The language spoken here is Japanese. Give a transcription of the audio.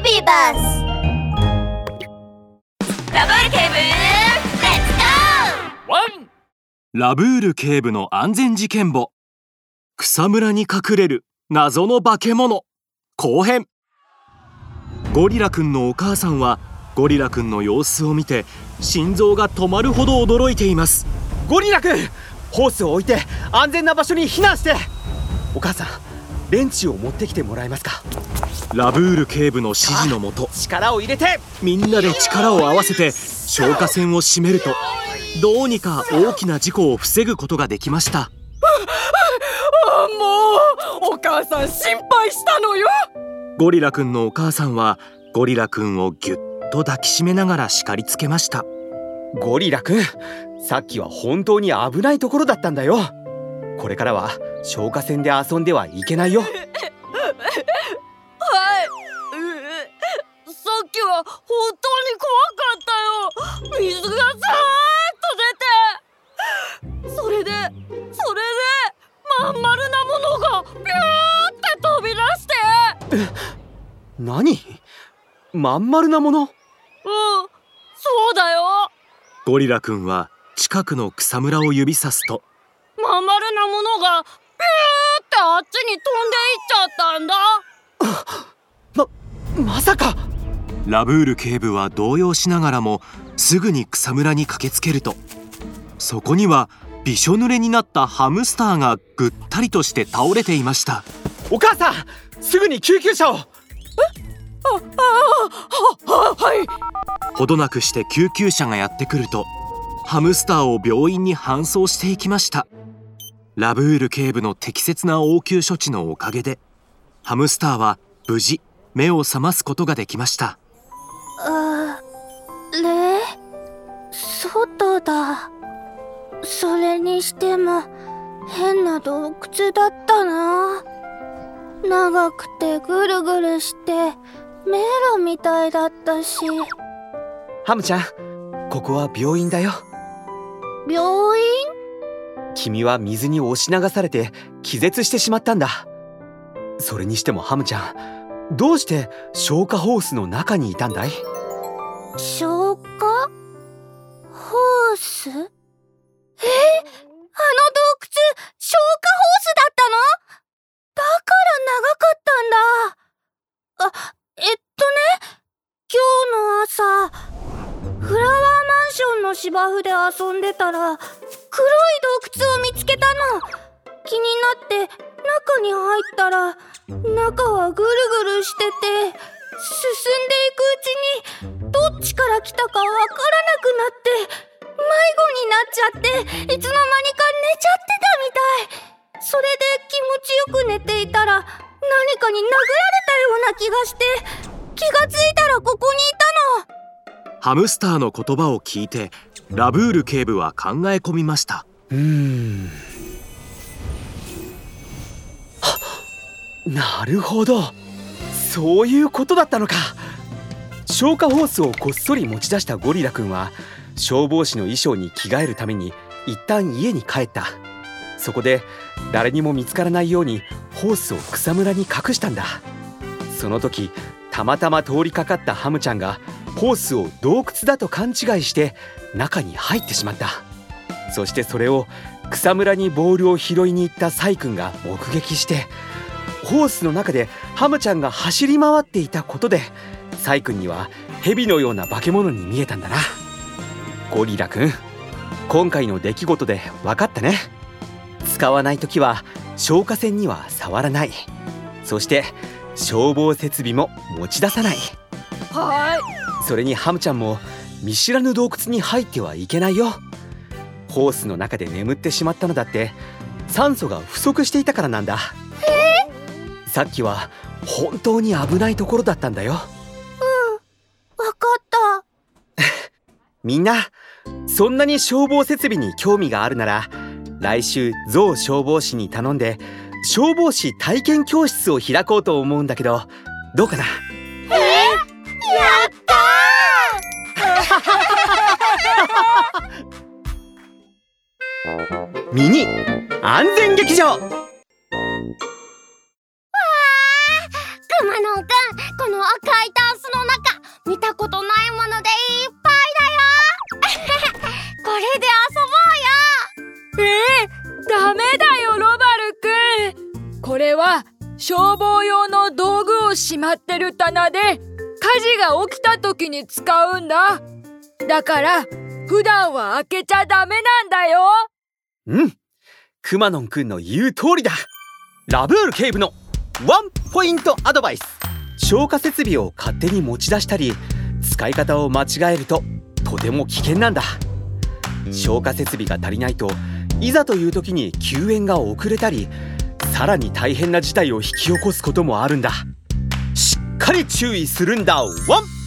ビバスラブール警部レッツゴーワンラブール警部の安全事件簿。草むらに隠れる謎の化け物。後編。ゴリラくんのお母さんはゴリラくんの様子を見て心臓が止まるほど驚いています。ゴリラくんホースを置いて安全な場所に避難して。お母さんレンチを持ってきてもらえますか？ラブール警部の指示のもと力を入れて。みんなで力を合わせて消火栓を閉めるとどうにか大きな事故を防ぐことができました。もうお母さん心配したのよ。ゴリラくんのお母さんはゴリラくんをぎゅっと抱きしめながら叱りつけました。ゴリラくんさっきは本当に危ないところだったんだよ。これからは消火栓で遊んではいけないよは本当に怖かったよ。水がザーッと出て。それでそれでまん丸なものがビューって飛び出して。何？まん丸なもの？うんそうだよ。ゴリラくんは近くの草むらを指さすと。まん丸なものがビューってあっちに飛んでいっちゃったんだ。ままさかラブール警部は動揺しながらもすぐに草むらに駆けつけると。そこにはびしょ濡れになったハムスターがぐったりとして倒れていました。お母さんすぐに救急車を。ははい。ほどなくして救急車がやってくるとハムスターを病院に搬送していきました。ラブール警部の適切な応急処置のおかげでハムスターは無事目を覚ますことができました。あれ外だ。それにしても変な洞窟だったな。長くてぐるぐるして迷路みたいだったし。ハムちゃんここは病院だよ。病院？君は水に押し流されて気絶してしまったんだ。それにしてもハムちゃんどうして消火ホースの中にいたんだい？消火ホース？え？あの洞窟消火ホースだったの？だから長かったんだ。あえっとね今日の朝フラワーマンションの芝生で遊んでたら黒い洞窟を見つけたの。気になって中に入ったら中はぐるぐるしてて進んでいくうちにどっちから来たかわからなくなって迷子になっちゃっていつの間にか寝ちゃってたみたい。それで気持ちよく寝ていたら何かに殴られたような気がして気がついたらここにいたの。ハムスターの言葉を聞いてラブール警部は考え込みました。うーん。なるほど。そういうことだったのか消火ホースをこっそり持ち出したゴリラくんは消防士の衣装に着替えるために一旦家に帰った。そこで誰にも見つからないようにホースを草むらに隠したんだ。その時たまたま通りかかったハムちゃんがホースを洞窟だと勘違いして中に入ってしまった。そしてそれを草むらにボールを拾いに行ったサイ君が目撃してホースの中でハムちゃんが走り回っていたことでサイ君には蛇のような化け物に見えたんだな。ゴリラくん今回の出来事で分かったね。使わない時は消火栓には触らない。そして消防設備も持ち出さない。はい。それにハムちゃんも見知らぬ洞窟に入ってはいけないよ。ホースの中で眠ってしまったのだって酸素が不足していたからなんだ。さっきは本当に危ないところだったんだよみんなそんなに消防設備に興味があるなら来週ゾウ消防士に頼んで消防士体験教室を開こうと思うんだけどどうかな？やったー！ミニ安全劇場！熊野くんこの赤いタンスの中見たことないもの消防用の道具をしまってる棚で火事が起きた時に使うんだ。だから普段は開けちゃダメなんだよ。うん。くまのんくんの言う通りだ。ラブール警部のワンポイントアドバイス。消火設備を勝手に持ち出したり使い方を間違えるととても危険なんだ。消火設備が足りないといざという時に救援が遅れたりさらに大変な事態を引き起こすこともあるんだ。しっかり注意するんだ。ワン！